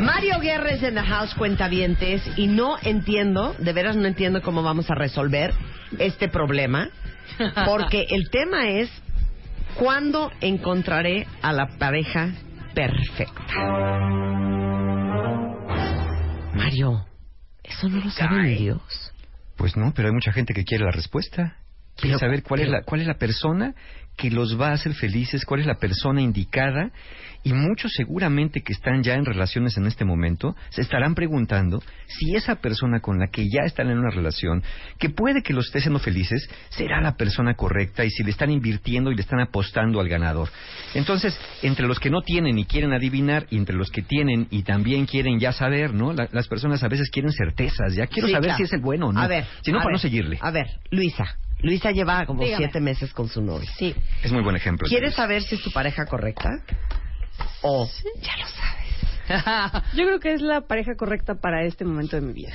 Mario Guerres en The House Cuentavientes y no entiendo, de veras no entiendo cómo vamos a resolver este problema, porque el tema es ¿cuándo encontraré a la pareja perfecta? Mario, eso no lo sabe ni Dios. Pues no, pero hay mucha gente que quiere la respuesta. Quiere Pero- saber cuál es la cuál es la persona que los va a hacer felices, cuál es la persona indicada y muchos seguramente que están ya en relaciones en este momento se estarán preguntando si esa persona con la que ya están en una relación, que puede que los esté haciendo felices, será la persona correcta y si le están invirtiendo y le están apostando al ganador. Entonces, entre los que no tienen y quieren adivinar y entre los que tienen y también quieren ya saber, ¿no? La- las personas a veces quieren certezas, ya quiero Sí, saber claro. si es el bueno o no. A ver, si no, para no seguirle. A ver, Luisa. Luisa lleva como Dígame. siete meses con su novio. Sí. Es muy buen ejemplo. ¿Quieres saber si es tu pareja correcta? O ya lo sabes. Yo creo que es la pareja correcta para este momento de mi vida.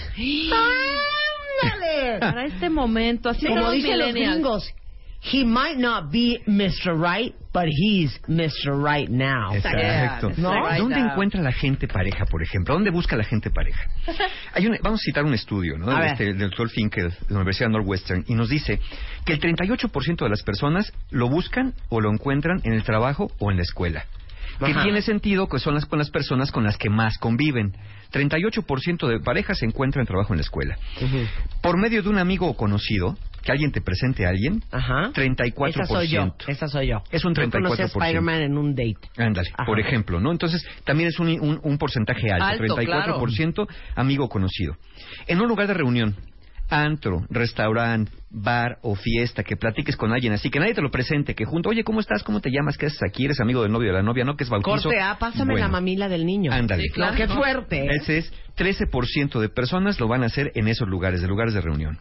¡Ándale! Para este momento, así Como dicen los gringos, he might not be Mr. Right, but he's Mr. Right now. Exacto. ¿No? Right ¿Dónde now. encuentra la gente pareja, por ejemplo? ¿Dónde busca la gente pareja? Hay un- vamos a citar un estudio ¿no? A de ver. este, del doctor Finkel de la Universidad Northwestern y nos dice que el 38% de las personas lo buscan o lo encuentran en el trabajo o en la escuela. Que Ajá. tiene sentido que son las, con las personas con las que más conviven. 38% de parejas se encuentran en trabajo en la escuela. Por medio de un amigo o conocido, que alguien te presente a alguien, Ajá. 34%. Esa soy yo. Esa soy yo. Es un Yo conocí a 34%. Spider-Man en un date. Ándale, por ejemplo, ¿no? Entonces, también es un, un, un porcentaje alto, Alto, 34% amigo conocido. En un lugar de reunión, antro, restaurante, bar o fiesta, que platiques con alguien así, que nadie te lo presente, que junto, oye, ¿cómo estás? ¿Cómo te llamas? ¿Qué haces aquí? ¿Eres amigo del novio de la novia? ¿No? ¿Que es bautizo? Corte A, pásame Bueno, la mamila del niño. Ándale. Sí, claro. No, qué fuerte. ¿eh? Ese es 13% de personas lo van a hacer en esos lugares, de lugares de reunión.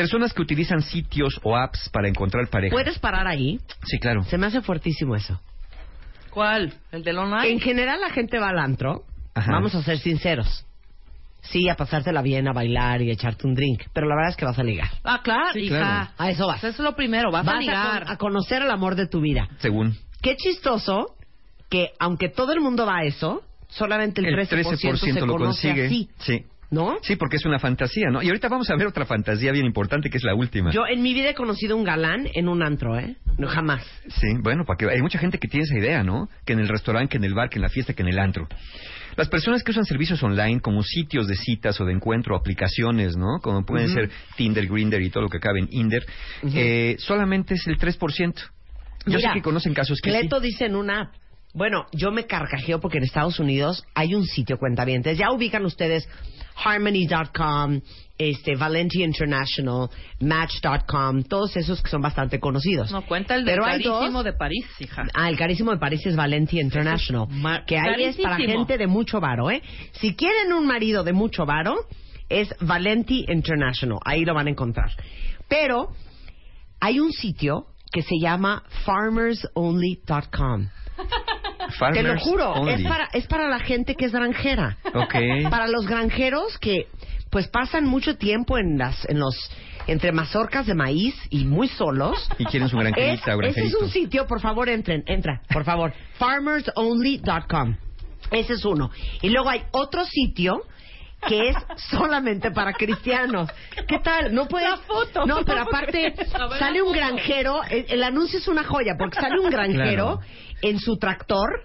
Personas que utilizan sitios o apps para encontrar pareja. ¿Puedes parar ahí? Sí, claro. Se me hace fuertísimo eso. ¿Cuál? ¿El del online? En general la gente va al antro, Ajá. vamos a ser sinceros. Sí, a pasártela bien, a bailar y a echarte un drink. Pero la verdad es que vas a ligar. Ah, claro, Sí, hija. claro. A eso vas. Eso es lo primero, vas, a Vas a, ligar. con- a conocer el amor de tu vida. Según. Qué chistoso que aunque todo el mundo va a eso, solamente el, El 13%, se lo consigue. así. Sí. ¿No? Sí, porque es una fantasía, ¿no? Y ahorita vamos a ver otra fantasía bien importante que es la última. Yo en mi vida he conocido un galán en un antro, ¿eh? No, jamás. Sí, bueno, porque hay mucha gente que tiene esa idea, ¿no? Que en el restaurante, que en el bar, que en la fiesta, que en el antro. Las personas que usan servicios online como sitios de citas o de encuentro, aplicaciones, ¿no? Como pueden ser Tinder, Grinder y todo lo que cabe en Inder, eh, solamente es el 3%. Yo Mira, sé que conocen casos que Cleto sí. dice en una app. Bueno, yo me carcajeo porque en Estados Unidos hay un sitio cuentavientes. Ya ubican ustedes Harmony.com, este, Valenti International, Match.com, todos esos que son bastante conocidos. No, cuenta el de Pero carísimo de París, hija. Ah, el carísimo de París es Valenti International. que ahí es para gente de mucho varo, ¿eh? Si quieren un marido de mucho varo, es Valenti International. Ahí lo van a encontrar. Pero hay un sitio que se llama farmersonly.com. Te lo juro, es para, es para la gente que es granjera. Para los granjeros que pues pasan mucho tiempo en las en los entre mazorcas de maíz y muy solos. Y quieren su granjerita Es- o ese es un sitio, por favor, entren, entra, por favor. farmersonly.com. Ese es uno. Y luego hay otro sitio que es solamente para cristianos. ¿Qué tal? No puedes. La foto. No, pero aparte sale un granjero. El, el anuncio es una joya porque sale un granjero en su tractor,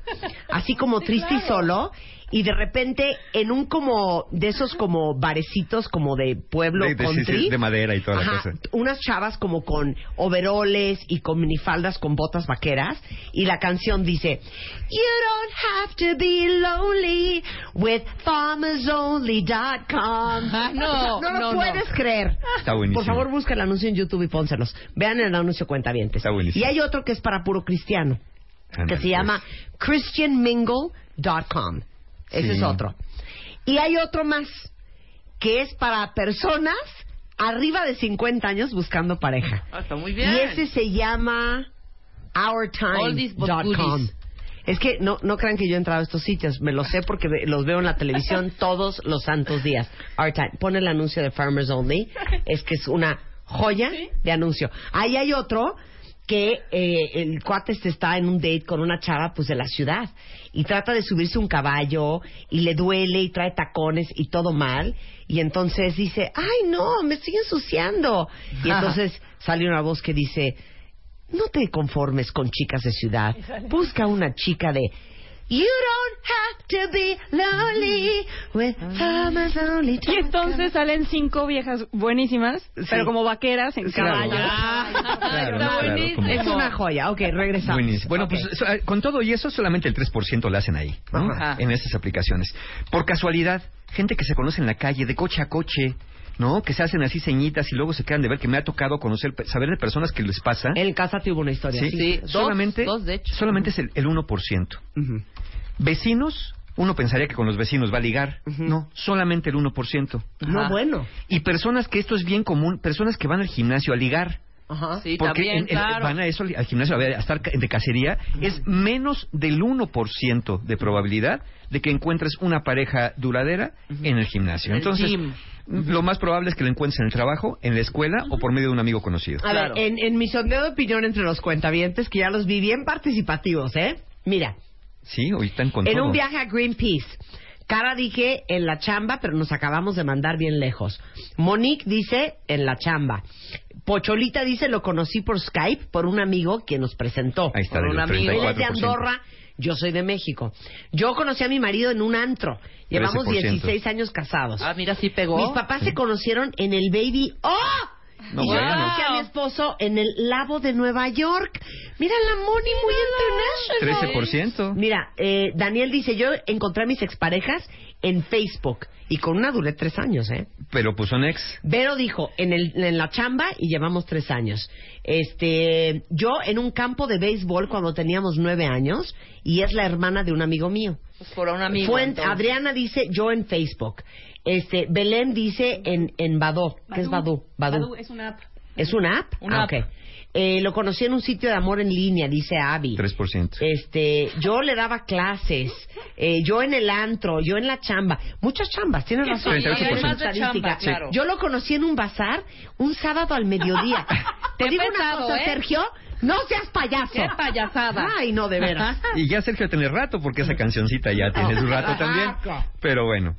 así como triste y solo. Y de repente, en un como de esos como barecitos como de pueblo De- de- sí, country, sí, de madera y toda la cosa. unas chavas como con overoles y con minifaldas con botas vaqueras y la canción dice You don't have to be lonely with farmersonly.com Ah, no, no lo no, no. puedes creer Está buenísimo. por favor busca el anuncio en YouTube y pónselos vean el anuncio cuentavientes Está buenísimo. y hay otro que es para puro cristiano que se llama christianmingle.com ese Sí. es otro y hay otro más que es para personas arriba de 50 años buscando pareja. Ah, está muy bien. Y ese se llama ourtime.com. Es que no, no crean que yo he entrado a estos sitios, me lo sé porque los veo en la televisión todos los santos días. Our Time. Pon el anuncio de Farmers Only, es que es una joya de anuncio. Ahí hay otro que eh, el cuate este está en un date con una chava pues de la ciudad y trata de subirse un caballo y le duele y trae tacones y todo mal y entonces dice ay no me estoy ensuciando y entonces sale una voz que dice no te conformes con chicas de ciudad busca una chica de You don't have to be lonely with farmers only Y entonces salen cinco viejas buenísimas, pero como vaqueras en Claro. Ah, está claro, buenísimo. como- es una joya ok regresamos Buenísimo. Bueno, Ok. pues so- eh, con todo y eso, solamente el 3% lo hacen ahí, ¿no? Ajá. En estas aplicaciones. Por casualidad, gente que se conoce en la calle, de coche a coche, ¿no? Que se hacen así ceñitas y luego se quedan de ver, que me ha tocado conocer, saber de personas que les pasa. en casa tuvo una historia Sí, así. Sí, dos, solamente, dos, de hecho. solamente es el, el 1%. Vecinos, uno pensaría que con los vecinos va a ligar. No, solamente el 1%. no Ajá. bueno Y personas que esto es bien común, personas que van al gimnasio a ligar. Ajá. Sí, Porque también, en- van a eso al gimnasio a, ver, a estar de cacería. Es menos del 1% de probabilidad de que encuentres una pareja duradera en el gimnasio. El Entonces, gym. lo más probable es que lo encuentres en el trabajo, en la escuela o por medio de un amigo conocido. A Claro. ver, en, en mi sondeo de opinión entre los cuentavientes, que ya los vi bien participativos, ¿eh? Mira, Sí, hoy están con en todo. un viaje a Greenpeace. Cara dije en la chamba, pero nos acabamos de mandar bien lejos. Monique dice en la chamba. Pocholita dice lo conocí por Skype por un amigo que nos presentó. Ahí está, Por del un amigo. Él es de 34%. Andorra, yo soy de México. Yo conocí a mi marido en un antro. Llevamos 13%. 16 años casados. Ah, mira, sí pegó. Mis papás se conocieron en el Baby. ¡Oh! No, y yo bueno. conocí a mi esposo en el Labo de Nueva York. Mira la Moni muy international. 13%. Mira, eh, Daniel dice, yo encontré a mis exparejas en Facebook. Y con una duré tres años, ¿eh? Pero pues son ex. Vero dijo, en, el, en la chamba y llevamos tres años. Este, yo en un campo de béisbol cuando teníamos nueve años y es la hermana de un amigo mío. Pues por un amigo. Fue en-. Adriana dice yo en Facebook. Este, Belén dice en, en Badoo. ¿Qué es Badoo? Badoo es una app. ¿Es una app? Una ah, app. ok. Eh, lo conocí en un sitio de amor en línea, dice Abby. 3%. Este, yo le daba clases, eh, yo en el antro, yo en la chamba, muchas chambas, tienes razón. 38%. Hay una Más de chamba, estadística. claro. Yo lo conocí en un bazar un sábado al mediodía. Te digo una cosa, ¿eh? Sergio, no seas payaso. Qué payasada. Ay, no, de veras. Y ya Sergio tiene rato, porque esa cancioncita ya tiene su rato también. Pero bueno.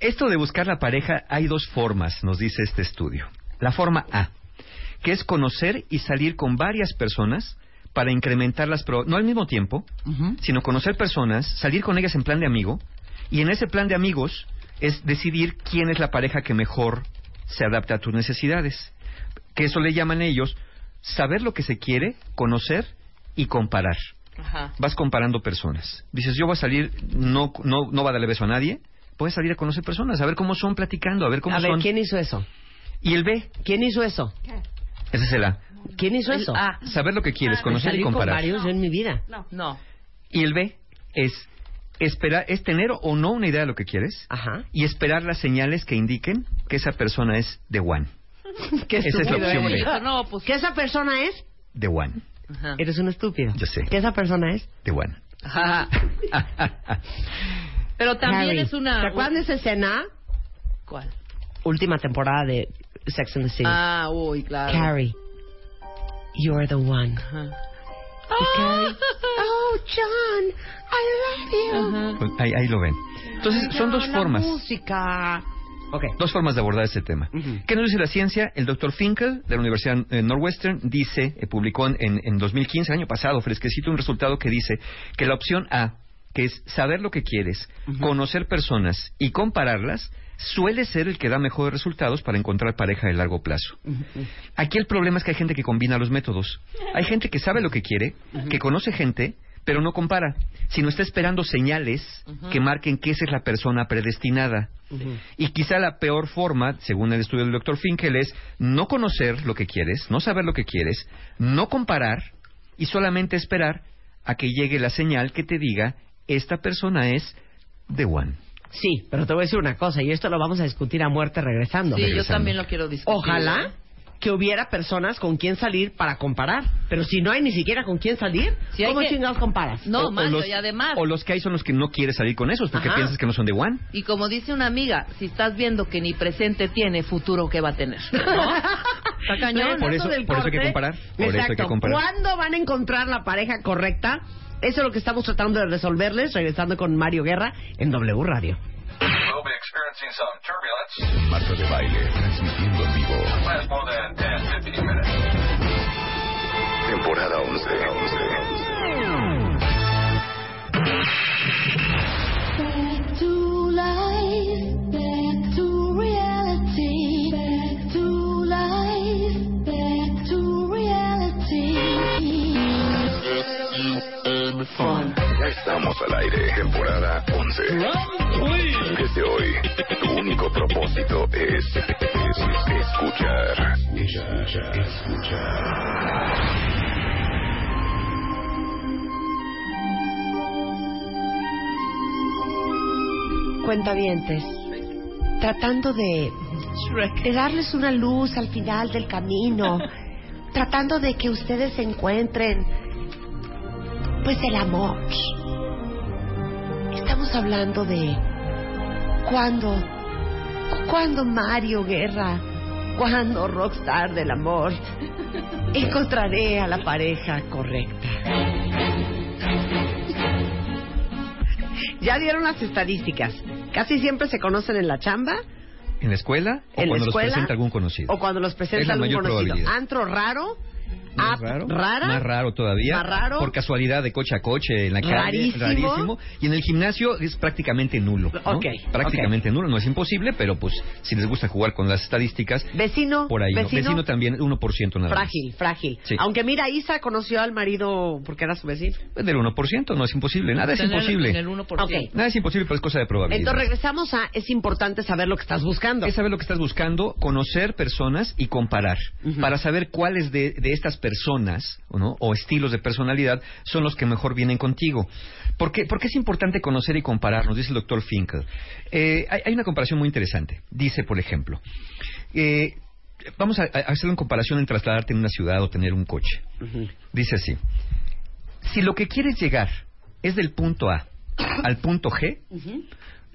Esto de buscar la pareja, hay dos formas, nos dice este estudio. La forma A, que es conocer y salir con varias personas para incrementar las pro no al mismo tiempo, sino conocer personas, salir con ellas en plan de amigo, y en ese plan de amigos es decidir quién es la pareja que mejor se adapta a tus necesidades. Que eso le llaman ellos saber lo que se quiere, conocer y comparar Ajá. vas comparando personas. Dices, yo voy a salir, no, no, no va a darle beso a nadie. Puedes salir a conocer personas, a ver cómo son platicando, a ver cómo A ver, son. ¿quién hizo eso? Y el B, ¿Quién hizo eso? ese es el A. ¿Quién hizo El eso? A. Saber lo que quieres, Ah, conocer y Salí con comparar. varios yo en mi vida. No. No. Y el B es esperar, es tener o no una idea de lo que quieres Ajá. y esperar las señales que indiquen que esa persona es the one. Qué Esa es la opción. B. No, pues. ¿Que esa persona es? The one. Ajá. Eres un estúpido. Yo sé. ¿Que esa persona es? The one. Ajá. Pero también Harry. es una. ¿Te acuerdas de esa escena? ¿Cuál? Última temporada de Sex and the City. Ah, uy, claro. Carrie, you're the one. Y Carrie, oh, Oh, John, I love you. Pues ahí, ahí lo ven. Entonces, son dos La formas. música. Ok. Dos formas de abordar este tema. Ujú. ¿Qué nos dice la ciencia? El doctor Finkel, de la Universidad eh, Northwestern, dice, eh, publicó en, en, en 2015, el año pasado, fresquecito, un resultado que dice que la opción A, que es saber lo que quieres, conocer personas y compararlas, suele ser el que da mejores resultados para encontrar pareja de largo plazo. Aquí el problema es que hay gente que combina los métodos. Hay gente que sabe lo que quiere, que conoce gente, pero no compara, sino está esperando señales que marquen que esa es la persona predestinada. Y quizá la peor forma, según el estudio del doctor Finkel, es no conocer lo que quieres, no saber lo que quieres, no comparar y solamente esperar a que llegue la señal que te diga esta persona es the one. Sí, pero te voy a decir una cosa, y esto lo vamos a discutir a muerte regresando. Sí, yo también lo quiero discutir. Ojalá ¿eh? que hubiera personas con quien salir para comparar. Pero si no hay ni siquiera con quién salir, Si hay ¿cómo que- chingados comparas? No, O- o Mario, los- y además... O los que hay son los que no quieres salir con esos porque Ajá. piensas que no son de one. Y como dice una amiga, si estás viendo que ni presente tiene, futuro que va a tener. ¿No? Está cañón. Por eso- del por eso hay que comparar, por eso hay Exacto. que comparar. ¿Cuándo van a encontrar la pareja correcta? Eso es lo que estamos tratando de resolverles, regresando con Mario Guerra en W Radio. Marta de baile, transmitiendo en vivo. Last more than 10, 15 minutes. Temporada 11. Back to life, Ya estamos al aire. Temporada 11. Desde hoy, tu único propósito es, es escuchar. Escuchar. Escuchar. Cuentavientes, tratando de, de darles una luz al final del camino, tratando de que ustedes encuentren, pues, el amor. Estamos hablando de cuándo, cuándo Mario Guerra, cuándo Rockstar del amor, encontraré a la pareja correcta. Ya dieron las estadísticas. Casi siempre se conocen en la chamba, ¿En la escuela o en la cuando escuela los presenta algún conocido? o cuando los Es presenta la algún conocido. Antro raro, Más app raro, rara, más raro todavía, más raro. por casualidad de coche a coche en la calle, Rarísimo. rarísimo, y en el gimnasio es prácticamente nulo, ¿no? Ok, prácticamente nulo, no es imposible, pero pues si les gusta jugar con las estadísticas, vecino, por ahí, ¿no? vecino, vecino también 1% nada más. frágil, frágil. Sí. Aunque mira, Isa conoció al marido porque era su vecino. Del 1%, no es imposible, nada es En el- imposible. En el 1%. Ok. Nada es imposible, pero es cosa de probabilidad. Entonces regresamos a es importante saber lo que estás buscando. es saber lo que estás buscando, conocer personas y comparar, para saber cuáles de, de estas personas ¿no? o estilos de personalidad son los que mejor vienen contigo. ¿Por qué, por qué es importante conocer y comparar? Nos dice el doctor Finkel. Eh, hay, hay una comparación muy interesante. Dice, por ejemplo, eh, vamos a, a hacer una comparación en trasladarte en una ciudad o tener un coche. Dice así, si lo que quieres llegar es del punto A al punto G,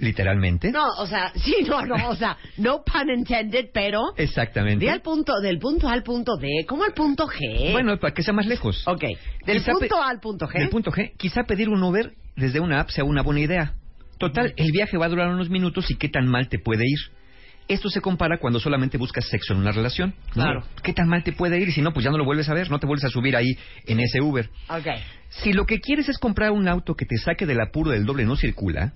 literalmente, No, o sea, sí, no, no, o sea, no pun intended, pero exactamente. de al punto, del punto A al punto D, ¿cómo al punto G? Bueno, para que sea más lejos. ok, del Quizá punto A al punto G. Del punto G, quizá pedir un Uber desde una app sea una buena idea. Total, el viaje va a durar unos minutos y qué tan mal te puede ir. Esto se compara cuando solamente buscas sexo en una relación. ¿no? Claro. ¿Qué tan mal te puede ir? Si no, pues ya no lo vuelves a ver, no te vuelves a subir ahí en ese Uber. Ok. Si lo que quieres es comprar un auto que te saque del apuro del doble no circula,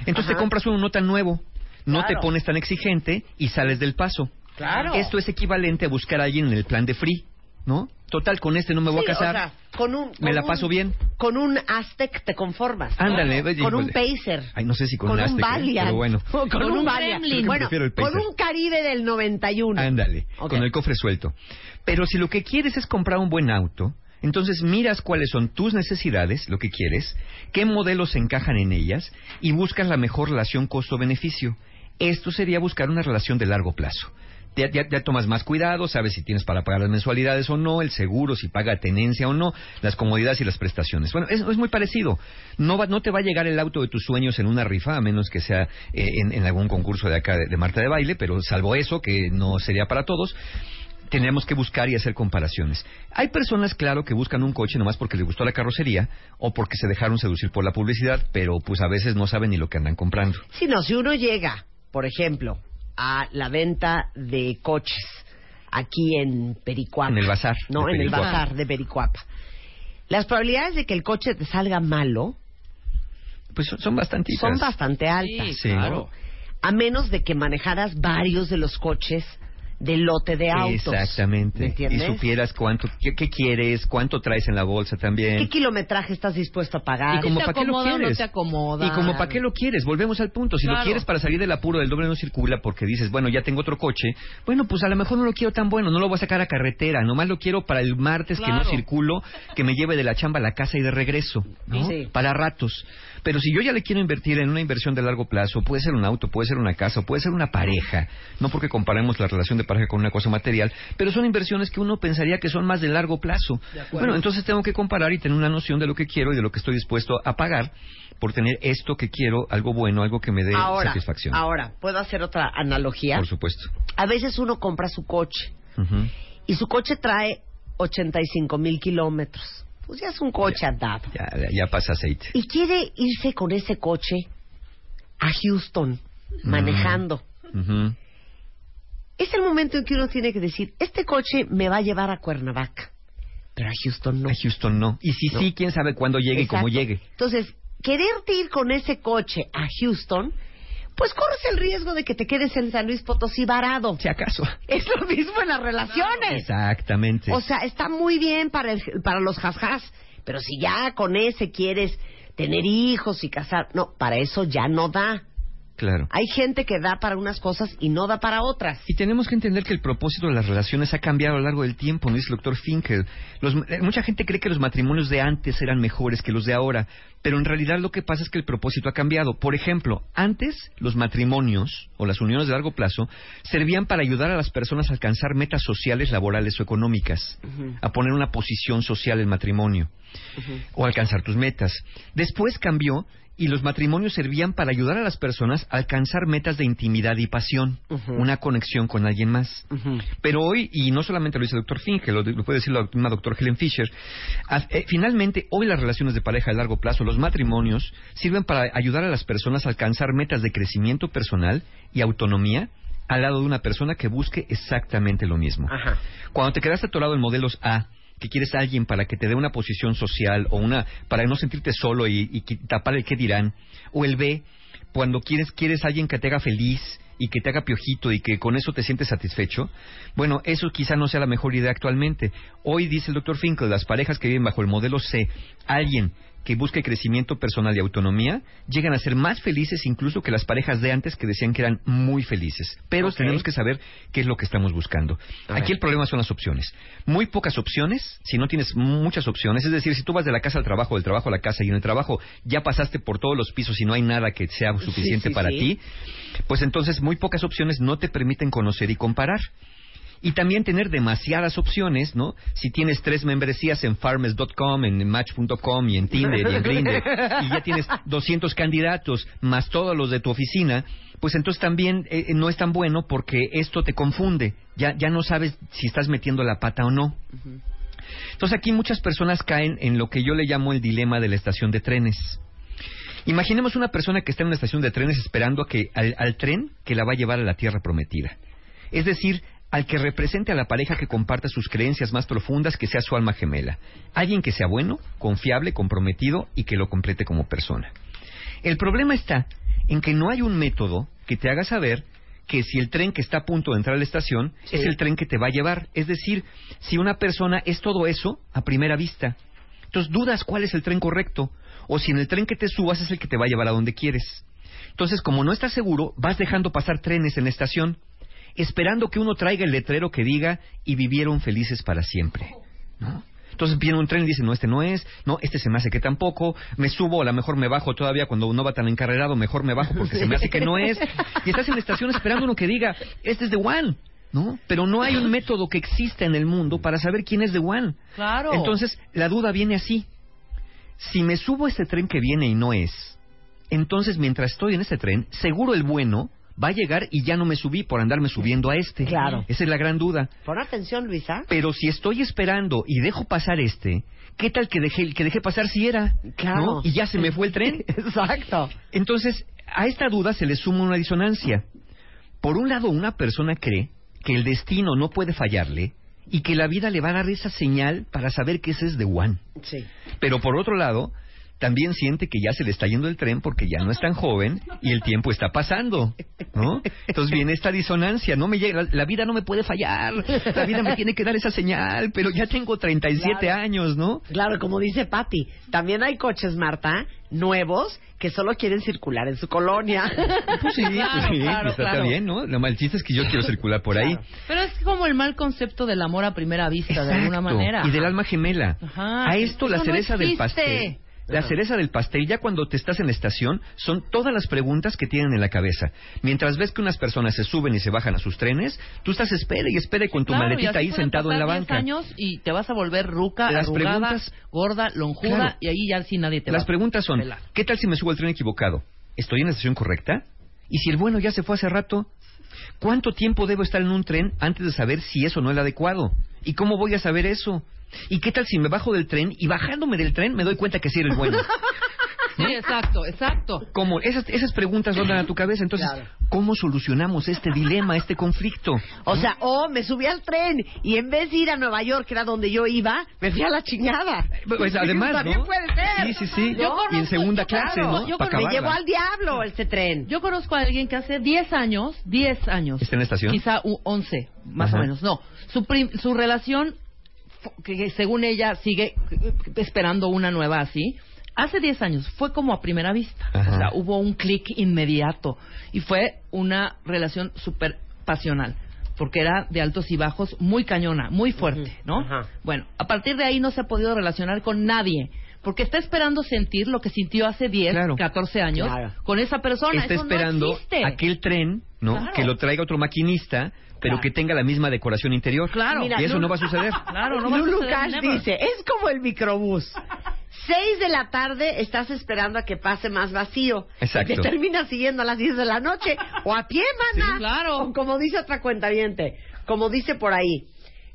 entonces Ajá. te compras uno no tan nuevo, no Claro. te pones tan exigente y sales del paso. Claro. Esto es equivalente a buscar a alguien en el plan de free, ¿no? Total, con este no me voy Sí, a casar. o sea, con un, Me con la un- paso bien. Con un Aztec te conformas. Ándale, Con híjole. un Pacer. Ay, no sé si con, Con un Aztec, ¿eh? Valiant. pero bueno. Con, Con un un. Bueno, con un Caribe del 91. Ándale, con el cofre suelto. Pero si lo que quieres es comprar un buen auto, entonces miras cuáles son tus necesidades, lo que quieres, qué modelos encajan en ellas y buscas la mejor relación costo-beneficio. Esto sería buscar una relación de largo plazo. Ya, ya- tomas más cuidado, sabes si tienes para pagar las mensualidades o no, el seguro, si paga tenencia o no, las comodidades y las prestaciones. Bueno, es, es muy parecido. No, va- no te va a llegar el auto de tus sueños en una rifa, a menos que sea eh, en, en algún concurso de acá de, de Marta de Baile, pero salvo eso, que no sería para todos, tenemos que buscar y hacer comparaciones. Hay personas, claro, que buscan un coche nomás porque les gustó la carrocería o porque se dejaron seducir por la publicidad, pero pues a veces no saben ni lo que andan comprando. Si no, si uno llega, por ejemplo, a la venta de coches aquí en Pericuapa. En el bazar No, en el bazar de Pericuapa. Las probabilidades de que el coche te salga malo Pues son, son bastantitas. son bastante altas. Sí. ¿no? A menos de que manejaras varios de los coches del lote de autos. Exactamente. ¿Me Y supieras cuánto, qué, qué quieres, cuánto traes en la bolsa también. ¿Qué kilometraje estás dispuesto a pagar? Y como para qué lo no quieres. te acomoda. Y como para qué lo quieres, volvemos al punto. Si lo quieres para salir del apuro del doble no circula porque dices, bueno, ya tengo otro coche, bueno, pues a lo mejor no lo quiero tan bueno, no lo voy a sacar a carretera, nomás lo quiero para el martes que no circulo, que me lleve de la chamba a la casa y de regreso, ¿no? Sí. Para ratos. Pero si yo ya le quiero invertir en una inversión de largo plazo, puede ser un auto, puede ser una casa, puede ser una pareja, no porque comparemos la relación de pareja con una cosa material, pero son inversiones que uno pensaría que son más de largo plazo. Bueno, entonces tengo que comparar y tener una noción de lo que quiero y de lo que estoy dispuesto a pagar por tener esto que quiero, algo bueno, algo que me dé ahora, satisfacción. ahora, ¿puedo hacer otra analogía? Por supuesto. A veces uno compra su coche y su coche trae 85 mil kilómetros. Pues ya es un coche andado. ya, ya pasa aceite. Y quiere irse con ese coche a Houston, manejando. Ujú. Es el momento en que uno tiene que decir, este coche me va a llevar a Cuernavaca, pero a Houston no. A Houston no. Y si No. sí, quién sabe cuándo llegue y cómo llegue. Entonces, quererte ir con ese coche a Houston, pues corres el riesgo de que te quedes en San Luis Potosí varado. Si acaso. Es lo mismo en las relaciones. Exactamente. O sea, está muy bien para, el- para los jazjás, pero si ya con ese quieres tener hijos y casar, no, para eso ya no da. Claro. Hay gente que da para unas cosas y no da para otras. Y tenemos que entender que el propósito de las relaciones ha cambiado a lo largo del tiempo, nos dice el doctor Finkel. Los- eh, mucha gente cree que los matrimonios de antes eran mejores que los de ahora, pero en realidad lo que pasa es que el propósito ha cambiado. Por ejemplo, antes los matrimonios o las uniones de largo plazo servían para ayudar a las personas a alcanzar metas sociales, laborales o económicas, a poner una posición social en matrimonio o alcanzar tus metas. Después cambió y los matrimonios servían para ayudar a las personas a alcanzar metas de intimidad y pasión, una conexión con alguien más. Pero hoy, y no solamente lo dice el doctor Finkel, lo, lo puede decir la misma doctor Helen Fisher, a- eh, finalmente hoy las relaciones de pareja a largo plazo, los matrimonios, sirven para ayudar a las personas a alcanzar metas de crecimiento personal y autonomía al lado de una persona que busque exactamente lo mismo. Ajá. Cuando te quedaste atorado en modelos A, que quieres a alguien para que te dé una posición social o una para no sentirte solo y, y tapar el qué dirán, o el B, cuando quieres quieres a alguien que te haga feliz y que te haga piojito y que con eso te sientes satisfecho, bueno, eso quizá no sea la mejor idea actualmente. Hoy dice el doctor Finkel, las parejas que viven bajo el modelo C, alguien que busque crecimiento personal y autonomía, llegan a ser más felices incluso que las parejas de antes que decían que eran muy felices. Pero tenemos que saber qué es lo que estamos buscando. Aquí el problema son las opciones. Muy pocas opciones, si no tienes muchas opciones, es decir, si tú vas de la casa al trabajo, del trabajo a la casa y en el trabajo ya pasaste por todos los pisos y no hay nada que sea suficiente sí, para sí. ti, pues entonces muy pocas opciones no te permiten conocer y comparar. Y también tener demasiadas opciones, ¿no? Si tienes tres membresías en farmers.com, en match.com y en Tinder y en Grindr y ya tienes 200 candidatos más todos los de tu oficina, pues entonces también eh, eh, no es tan bueno porque esto te confunde. Ya, ya no sabes si estás metiendo la pata o no. Entonces aquí muchas personas caen en lo que yo le llamo el dilema de la estación de trenes. Imaginemos una persona que está en una estación de trenes esperando a que, al, al tren que la va a llevar a la tierra prometida. Es decir, al que represente a la pareja que comparta sus creencias más profundas, que sea su alma gemela. Alguien que sea bueno, confiable, comprometido y que lo complete como persona. El problema está en que no hay un método que te haga saber que si el tren que está a punto de entrar a la estación es el tren que te va a llevar. Es decir, si una persona es todo eso a primera vista. Entonces dudas cuál es el tren correcto o si en el tren que te subas es el que te va a llevar a donde quieres. Entonces, como no estás seguro, vas dejando pasar trenes en la estación, esperando que uno traiga el letrero que diga y vivieron felices para siempre. ¿no? Entonces viene un tren y dice, no, este no es, no, este se me hace que tampoco, me subo, a lo mejor me bajo todavía cuando uno va tan encarrerado, mejor me bajo porque se me hace que no es. Y estás en la estación esperando uno que diga, este es de One. ¿No? Pero no hay un método que exista en el mundo para saber quién es de One. Claro. Entonces, la duda viene así. Si me subo a este tren que viene y no es, entonces mientras estoy en este tren, seguro el bueno va a llegar y ya no me subí por andarme subiendo a este. Claro. Esa es la gran duda. Pon atención, Luisa. Pero si estoy esperando y dejo pasar este, ¿qué tal que dejé, que dejé pasar si era? Claro. ¿no? Y ya se me fue el tren. Exacto. Entonces, a esta duda se le suma una disonancia. Por un lado, una persona cree que el destino no puede fallarle y que la vida le va a dar esa señal para saber que ese es de One. Sí. Pero por otro lado, también siente que ya se le está yendo el tren porque ya no es tan joven y el tiempo está pasando, ¿no? Entonces viene esta disonancia, no me llega, la, la vida no me puede fallar, la vida me tiene que dar esa señal, pero ya tengo 37 Claro. años, ¿no? Claro, como dice Patti, también hay coches, Marta, nuevos que solo quieren circular en su colonia. Pues sí, Claro, pues sí, claro, pues está claro. bien, ¿no? Lo mal chiste es que yo quiero circular por ahí. Pero es como el mal concepto del amor a primera vista, de alguna Exacto. manera. Y del alma gemela. Ajá. A esto la no cereza del pastel. La cereza del pastel, ya cuando te estás en la estación, son todas las preguntas que tienen en la cabeza. Mientras ves que unas personas se suben y se bajan a sus trenes, tú estás espere y espere con tu Claro, maletita ahí sentado en la pasar 10 banca. años y te vas a volver ruca, Las arrugada, preguntas- gorda, lonjuda Claro. y ahí ya sí nadie te va Las preguntas son. ¿qué tal si me subo al tren equivocado? ¿Estoy en la estación correcta? ¿Y si el bueno ya se fue hace rato? ¿Cuánto tiempo debo estar en un tren antes de saber si eso no es el adecuado? ¿Y cómo voy a saber eso? ¿Y qué tal si me bajo del tren y bajándome del tren me doy cuenta que sí era el bueno? Sí, exacto, exacto. ¿Cómo? Esas, esas preguntas rondan a tu cabeza. Entonces, Claro. ¿cómo solucionamos este dilema, este conflicto? O sea, o me subí al tren y en vez de ir a Nueva York, que era donde yo iba, me fui a la chingada. Pues además, También ¿no? puede ser. Sí, sí, sí. Yo y en segunda claro, clase, ¿no? yo conozco- me llevó al diablo este tren. Yo conozco a alguien que hace 10 años, 10 años. ¿Está en la estación? Quizá u- 11, más Ajá. o menos. No, su, prim- su relación, que que según ella sigue esperando una nueva así, hace 10 años fue como a primera vista. Ajá. O sea, hubo un clic inmediato y fue una relación súper pasional. Porque era de altos y bajos, muy cañona, muy fuerte, ¿no? Ajá. Bueno, a partir de ahí no se ha podido relacionar con nadie. Porque está esperando sentir lo que sintió hace 10, Claro. 14 años Claro. con esa persona. Está Eso esperando aquel tren, ¿no? Claro. Que lo traiga otro maquinista, pero Claro. que tenga la misma decoración interior. Claro. y eso no va a suceder. Claro, no va a suceder, Cash dice, es como el microbús. Seis de la tarde estás esperando a que pase más vacío. Exacto. Y te terminas siguiendo a las 10 de la noche o a pie, mana. Sí, claro. O como dice otra cuentaviente, como dice por ahí,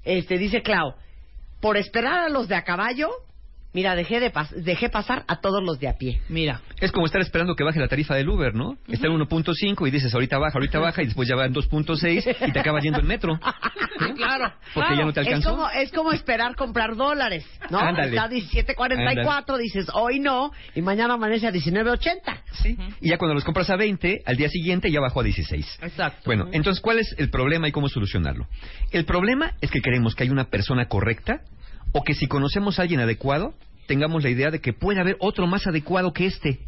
este dice Clau, por esperar a los de a caballo, mira, dejé de pas- dejé pasar a todos los de a pie. Mira, Es como estar esperando que baje la tarifa del Uber, ¿no? Está en 1.5 y dices, ahorita baja, ahorita baja, y después ya va en 2.6 y te acaba yendo el metro. claro. Porque claro. ya no te Es alcanzó. como, es como esperar comprar dólares, ¿no? Ándale. Está a 17.44, dices hoy no, y mañana amanece a 19.80. Sí. Y ya cuando los compras a 20, al día siguiente ya bajó a 16. Exacto. Bueno, entonces, ¿cuál es el problema y cómo solucionarlo? El problema es que queremos que haya una persona correcta o que si conocemos a alguien adecuado, tengamos la idea de que puede haber otro más adecuado que este.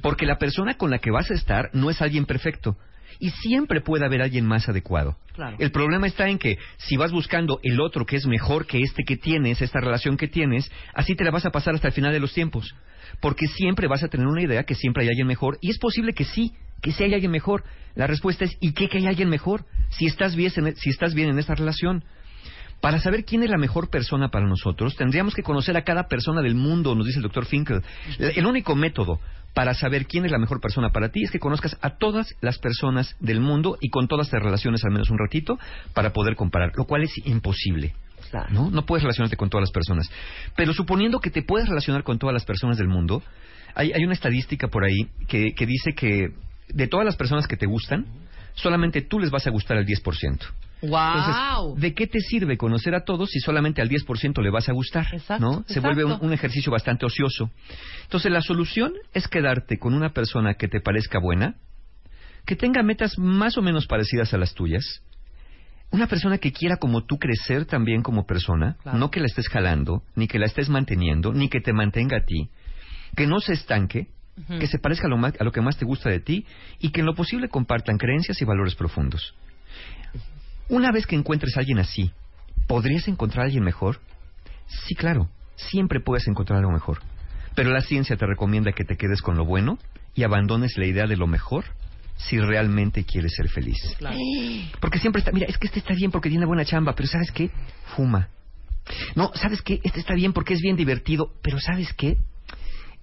Porque la persona con la que vas a estar no es alguien perfecto. Y siempre puede haber alguien más adecuado. Claro. El problema está en que si vas buscando el otro que es mejor que este que tienes, esta relación que tienes, así te la vas a pasar hasta el final de los tiempos. Porque siempre vas a tener una idea que siempre hay alguien mejor. Y es posible que sí, que sí hay alguien mejor. La respuesta es, ¿y qué que hay alguien mejor? Si estás bien en, si estás bien en esta relación. Para saber quién es la mejor persona para nosotros, tendríamos que conocer a cada persona del mundo, nos dice el doctor Finkel. El único método para saber quién es la mejor persona para ti es que conozcas a todas las personas del mundo y con todas te relaciones al menos un ratito para poder comparar, lo cual es imposible. Claro. ¿no? No puedes relacionarte con todas las personas. Pero suponiendo que te puedes relacionar con todas las personas del mundo, hay, hay una estadística por ahí que, que dice que de todas las personas que te gustan, solamente tú les vas a gustar al 10%. Entonces, ¡Wow! ¿de qué te sirve conocer a todos si solamente al 10% le vas a gustar? Exacto, ¿no? Se exacto. vuelve un, un ejercicio bastante ocioso. Entonces, la solución es quedarte con una persona que te parezca buena, que tenga metas más o menos parecidas a las tuyas, una persona que quiera como tú crecer también como persona, Claro. no que la estés jalando, ni que la estés manteniendo, ni que te mantenga a ti, que no se estanque, que se parezca a lo, más- a lo que más te gusta de ti y que en lo posible compartan creencias y valores profundos. Una vez que encuentres a alguien así, ¿podrías encontrar a alguien mejor? Sí, claro, siempre puedes encontrar algo mejor. Pero la ciencia te recomienda que te quedes con lo bueno y abandones la idea de lo mejor si realmente quieres ser feliz. Claro. Porque siempre está, mira, es que este está bien porque tiene buena chamba, pero ¿sabes qué? Fuma. No, ¿sabes qué? Este está bien porque es bien divertido, pero ¿sabes qué?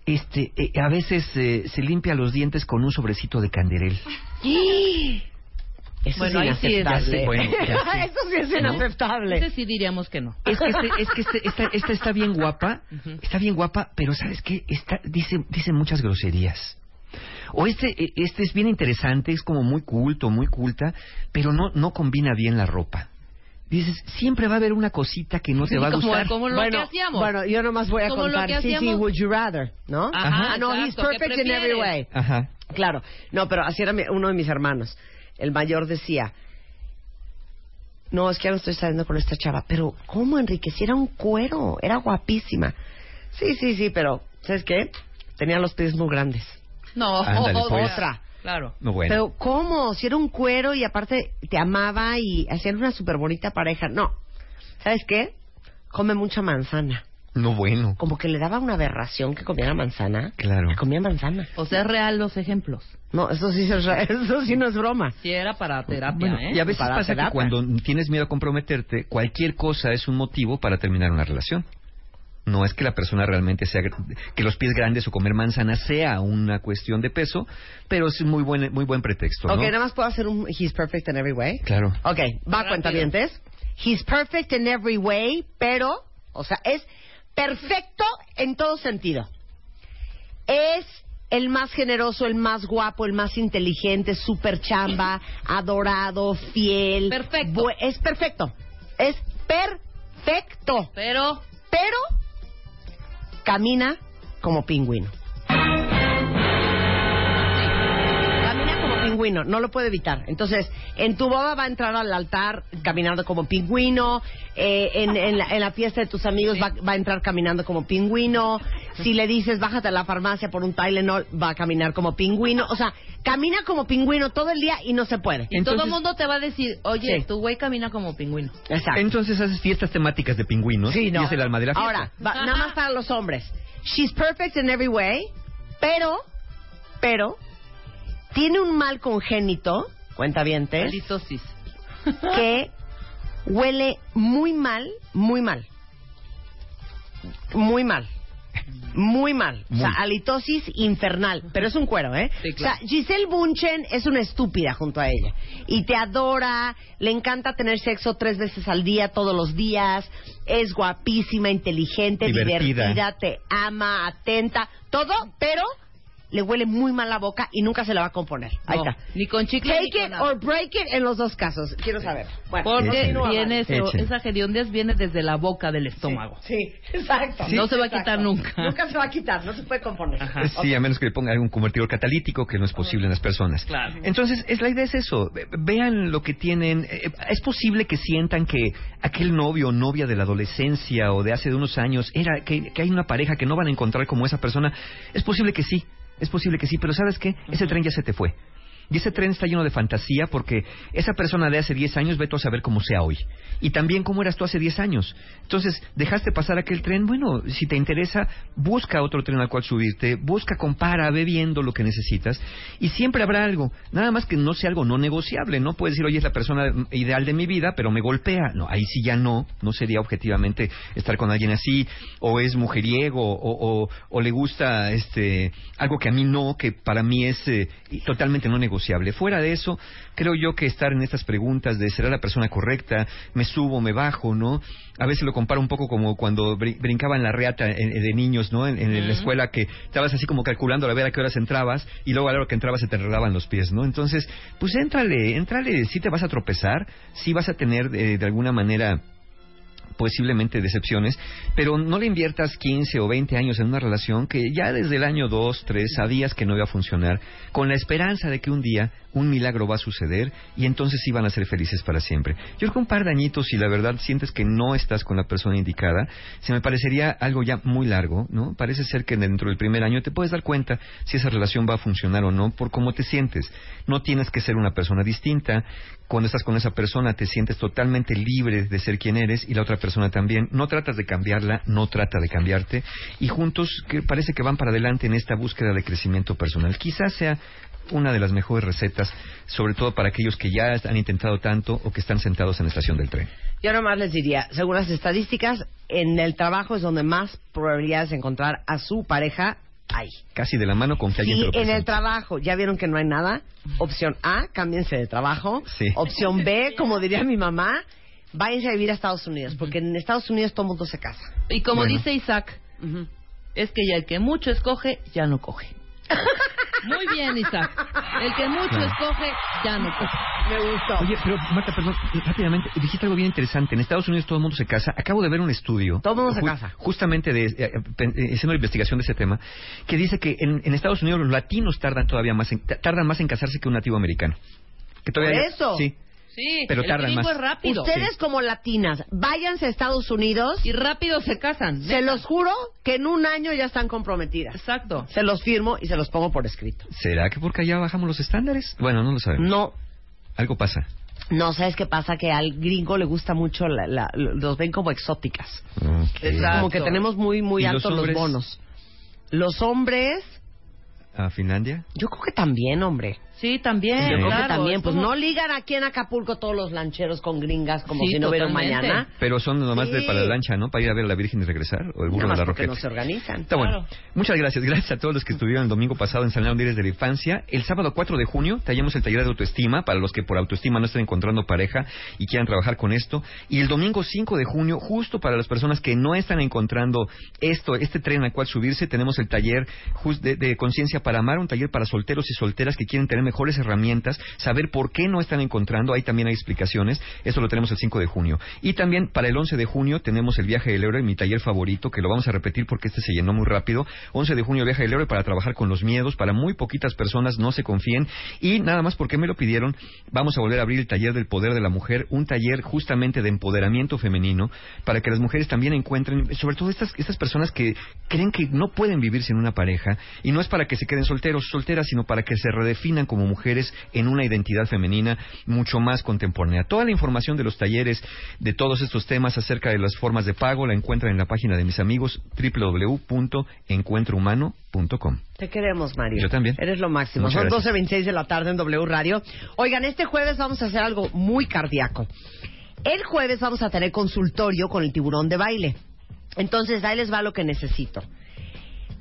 Este, eh, a veces eh, se limpia los dientes con un sobrecito de canderel. Eso Bueno, ahí es sí es- inaceptable. bueno, sé. Eso sí es ¿No? inaceptable. Ese sí diríamos que no. Es que, este- es que este- esta, esta está bien guapa, está bien guapa, pero ¿sabes qué? Está, dice, dice muchas groserías. O este, eh, este es bien interesante, es como muy culto, muy culta, pero no, no combina bien la ropa. Dices, siempre va a haber una cosita que no te Sí, va a como- gustar. como lo bueno, que hacíamos. bueno, yo nomás voy a Como contar. Sí, sí, hacíamos. would you rather, ¿no? Ajá, Ah, no, he's exacto, ¿qué perfect in every way. Ajá. Claro. No, pero así era mi- uno de mis hermanos. El mayor decía, no, es que ya no estoy saliendo con esta chava. Pero, ¿cómo, Enrique? Si era un cuero, era guapísima. Sí, sí, sí, pero, ¿sabes qué? Tenía los pies muy grandes. No, Ándale, o- pues. Otra. Claro. No, bueno. Pero, ¿cómo? Si era un cuero y aparte te amaba y hacían una súper bonita pareja. No. ¿Sabes qué? Come mucha manzana. No, bueno. Como que le daba una aberración que comiera manzana. Claro. Que comía manzana. O sea, es real los ejemplos. No, eso sí, es re- eso sí no es broma. Si era para terapia, Bueno, ¿eh? y a veces Para pasa terapia. que cuando tienes miedo a comprometerte, cualquier cosa es un motivo para terminar una relación. No es que la persona realmente sea que los pies grandes o comer manzana sea una cuestión de peso, pero es muy buen muy buen pretexto, ¿no? Ok, nada más puedo hacer un He's perfect in every way. Claro. Ok, va Rápido. cuentavientes. He's perfect in every way, pero, o sea, es perfecto en todo sentido. Es el más generoso, el más guapo, el más inteligente, súper chamba, adorado, fiel. Perfecto. Es perfecto. Es perfecto. Pero, Pero camina como pingüino. Pingüino, no lo puede evitar. Entonces, en tu boda va a entrar al altar caminando como pingüino, eh, en, en la, en la fiesta de tus amigos va, va a entrar caminando como pingüino, si le dices bájate a la farmacia por un Tylenol, va a caminar como pingüino. O sea, camina como pingüino todo el día y no se puede. y Entonces- todo el mundo te va a decir, oye, Sí. tu güey camina como pingüino. Exacto. Entonces haces fiestas temáticas de pingüinos Sí, no. y es el alma de la fiesta. Ahora, va- nada más para los hombres. She's perfect in every way, pero, pero, tiene un mal congénito, cuenta bien, Halitosis. que huele muy mal, muy mal. Muy mal. Muy mal. O sea, halitosis infernal. Pero es un cuero, ¿eh? Sí, claro. O sea, Giselle Bunchen es una estúpida junto a ella. Y te adora, le encanta tener sexo tres veces al día, todos los días. Es guapísima, inteligente, Divertida. divertida, te ama, atenta, todo, pero le huele muy mal la boca y nunca se la va a componer. Ahí No, está. Ni con chicle ni Take con it nada. or break it en los dos casos. Quiero saber. Bueno, Porque viene eso, esa hediondez viene desde la boca del estómago. Sí, exacto. No se va a quitar nunca. Nunca se va a quitar, no se puede componer. Ajá. Sí, a menos que le ponga algún convertidor catalítico, que no es posible en las personas. Claro. Entonces, es, la idea es eso. Ve- Vean lo que tienen. Eh, Es posible que sientan que aquel novio o novia de la adolescencia o de hace de unos años era que, que hay una pareja que no van a encontrar como esa persona. Es posible que sí. Es posible que sí, pero ¿sabes qué? Ese tren ya se te fue. Y ese tren está lleno de fantasía porque esa persona de hace 10 años, ve tú a saber cómo sea hoy. Y también cómo eras tú hace 10 años. Entonces, dejaste pasar aquel tren. Bueno, si te interesa, busca otro tren al cual subirte. Busca, compara, ve viendo lo que necesitas. Y siempre habrá algo. Nada más que no sea algo no negociable. No puedes decir, oye, es la persona ideal de mi vida, pero me golpea. No, ahí sí ya no. No sería objetivamente estar con alguien así. O es mujeriego, o, le gusta este algo que a mí no, que para mí es eh, totalmente no negociable. Fuera de eso, creo yo que estar en estas preguntas de será la persona correcta, me subo, me bajo, ¿no? A veces lo comparo un poco como cuando brin- brincaba en la reata en- de niños, ¿no? En, en la escuela que estabas así como calculando a ver a qué horas entrabas y luego a la hora que entrabas se te enredaban los pies, ¿no? Entonces, pues éntrale, éntrale, sí te vas a tropezar, sí vas a tener eh, de alguna manera posiblemente decepciones, pero no le inviertas 15 o 20 años en una relación que ya desde el año 2, 3 sabías que no iba a funcionar, con la esperanza de que un día un milagro va a suceder y entonces sí van a ser felices para siempre. Yo creo que un par de añitos, si la verdad sientes que no estás con la persona indicada, se me parecería algo ya muy largo, ¿no? Parece ser que dentro del primer año te puedes dar cuenta si esa relación va a funcionar o no por cómo te sientes. No tienes que ser una persona distinta. Cuando estás con esa persona te sientes totalmente libre de ser quien eres y la otra persona también. No tratas de cambiarla, no trata de cambiarte y juntos que parece que van para adelante en esta búsqueda de crecimiento personal. Quizás sea una de las mejores recetas, sobre todo para aquellos que ya han intentado tanto o que están sentados en la estación del tren. Yo nomás les diría, según las estadísticas, en el trabajo es donde más probabilidades de encontrar a su pareja hay. Casi de la mano con que alguien te lo en el trabajo ya vieron que no hay nada, opción A, cámbiense de trabajo. Sí. Opción B, como diría mi mamá, váyanse a vivir a Estados Unidos, porque en Estados Unidos todo el mundo se casa. Y como Bueno. dice Isaac, es que ya el que mucho escoge, ya no coge. Muy bien, Isaac. El que mucho Claro. escoge, ya no coge. Me gustó. Oye, pero Marta, perdón, rápidamente, dijiste algo bien interesante. En Estados Unidos todo el mundo se casa. Acabo de ver un estudio. Todo el mundo se casa. Justamente de, eh, eh, eh, haciendo la investigación de ese tema, que dice que en, en Estados Unidos los latinos tardan todavía más en, ta- tardan más en casarse que un nativo americano. Que todavía, Por eso. Sí. Sí, Pero el tardan gringo más. es rápido. Ustedes como latinas, váyanse a Estados Unidos. Y rápido se casan. Se los juro que en un año ya están comprometidas. Exacto. Se los firmo y se los pongo por escrito. ¿Será que porque allá bajamos los estándares? Bueno, no lo sabemos. No, Algo pasa. no, ¿sabes qué pasa? Que al gringo le gusta mucho, la, la- los ven como exóticas. Ok. Exacto. Como que tenemos muy, muy ¿Y los altos los, hombres? bonos. Los hombres, ¿A Finlandia? yo creo que también, hombre. Sí, también. yo creo claro, que también. es Pues como- no ligan aquí en Acapulco todos los lancheros con gringas como Sí, si no hubiera mañana. Pero son nomás de para la lancha, ¿no? Para ir a ver a la Virgen y regresar. O el burro de la roqueta. no se organizan. Está bueno. Muchas gracias. Gracias a todos los que estuvieron el domingo pasado en Salón Líderes de la Infancia. El sábado 4 de junio tallamos el taller de autoestima para los que por autoestima no estén encontrando pareja y quieran trabajar con esto. Y el domingo 5 de junio, justo para las personas que no están encontrando esto, este tren al cual subirse, tenemos el taller de, de conciencia para amar, un taller para solteros y solteras que quieren tener mejores herramientas, saber por qué no están encontrando. Ahí también hay explicaciones. Esto lo tenemos el 5 de junio. Y también para el 11 de junio tenemos el viaje del héroe, mi taller favorito, que lo vamos a repetir porque este se llenó muy rápido. 11 de junio, viaje del héroe para trabajar con los miedos, para muy poquitas personas, no se confíen. Y nada más porque me lo pidieron, vamos a volver a abrir el taller del poder de la mujer, un taller justamente de empoderamiento femenino, para que las mujeres también encuentren, sobre todo estas, estas personas que creen que no pueden vivir sin una pareja, y no es para que se queden solteros, solteras, sino para que se redefinan como mujeres en una identidad femenina mucho más contemporánea. Toda la información de los talleres, de todos estos temas acerca de las formas de pago, la encuentran en la página de mis amigos www.encuentrohumano.com. Te queremos, Mario. Yo también. Eres lo máximo. Muchas Son gracias. 12.26 de la tarde en W Radio. Oigan, este jueves vamos a hacer algo muy cardíaco. El jueves vamos a tener consultorio con el tiburón de baile. Entonces, ahí les va lo que necesito.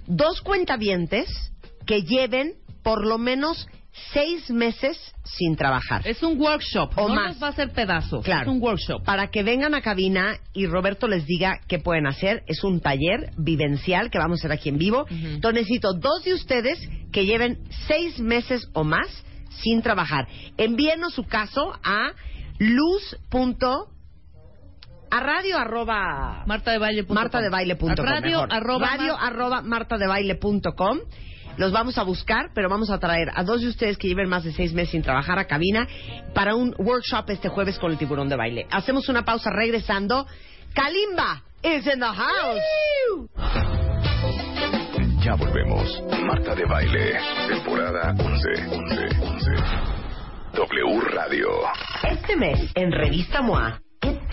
Dos cuentavientes que lleven por lo menos seis meses sin trabajar. Es un workshop. O no más. va a hacer pedazos. Claro. Es un workshop. Para que vengan a cabina y Roberto les diga qué pueden hacer. Es un taller vivencial que vamos a hacer aquí en vivo. Entonces necesito dos de ustedes que lleven seis meses o más sin trabajar. Envíenos su caso a luz. punto- a radio arroba Martadebaile.com. A Radio mejor. arroba radio mar- arroba martadebaile.com los vamos a buscar, pero vamos a traer a dos de ustedes que lleven más de seis meses sin trabajar a cabina para un workshop este jueves con el tiburón de baile. Hacemos una pausa regresando. Kalimba is in the house. Ya volvemos. Marta de Baile, temporada 11, 11, 11. W Radio. Este mes, en Revista MOA, ¿qué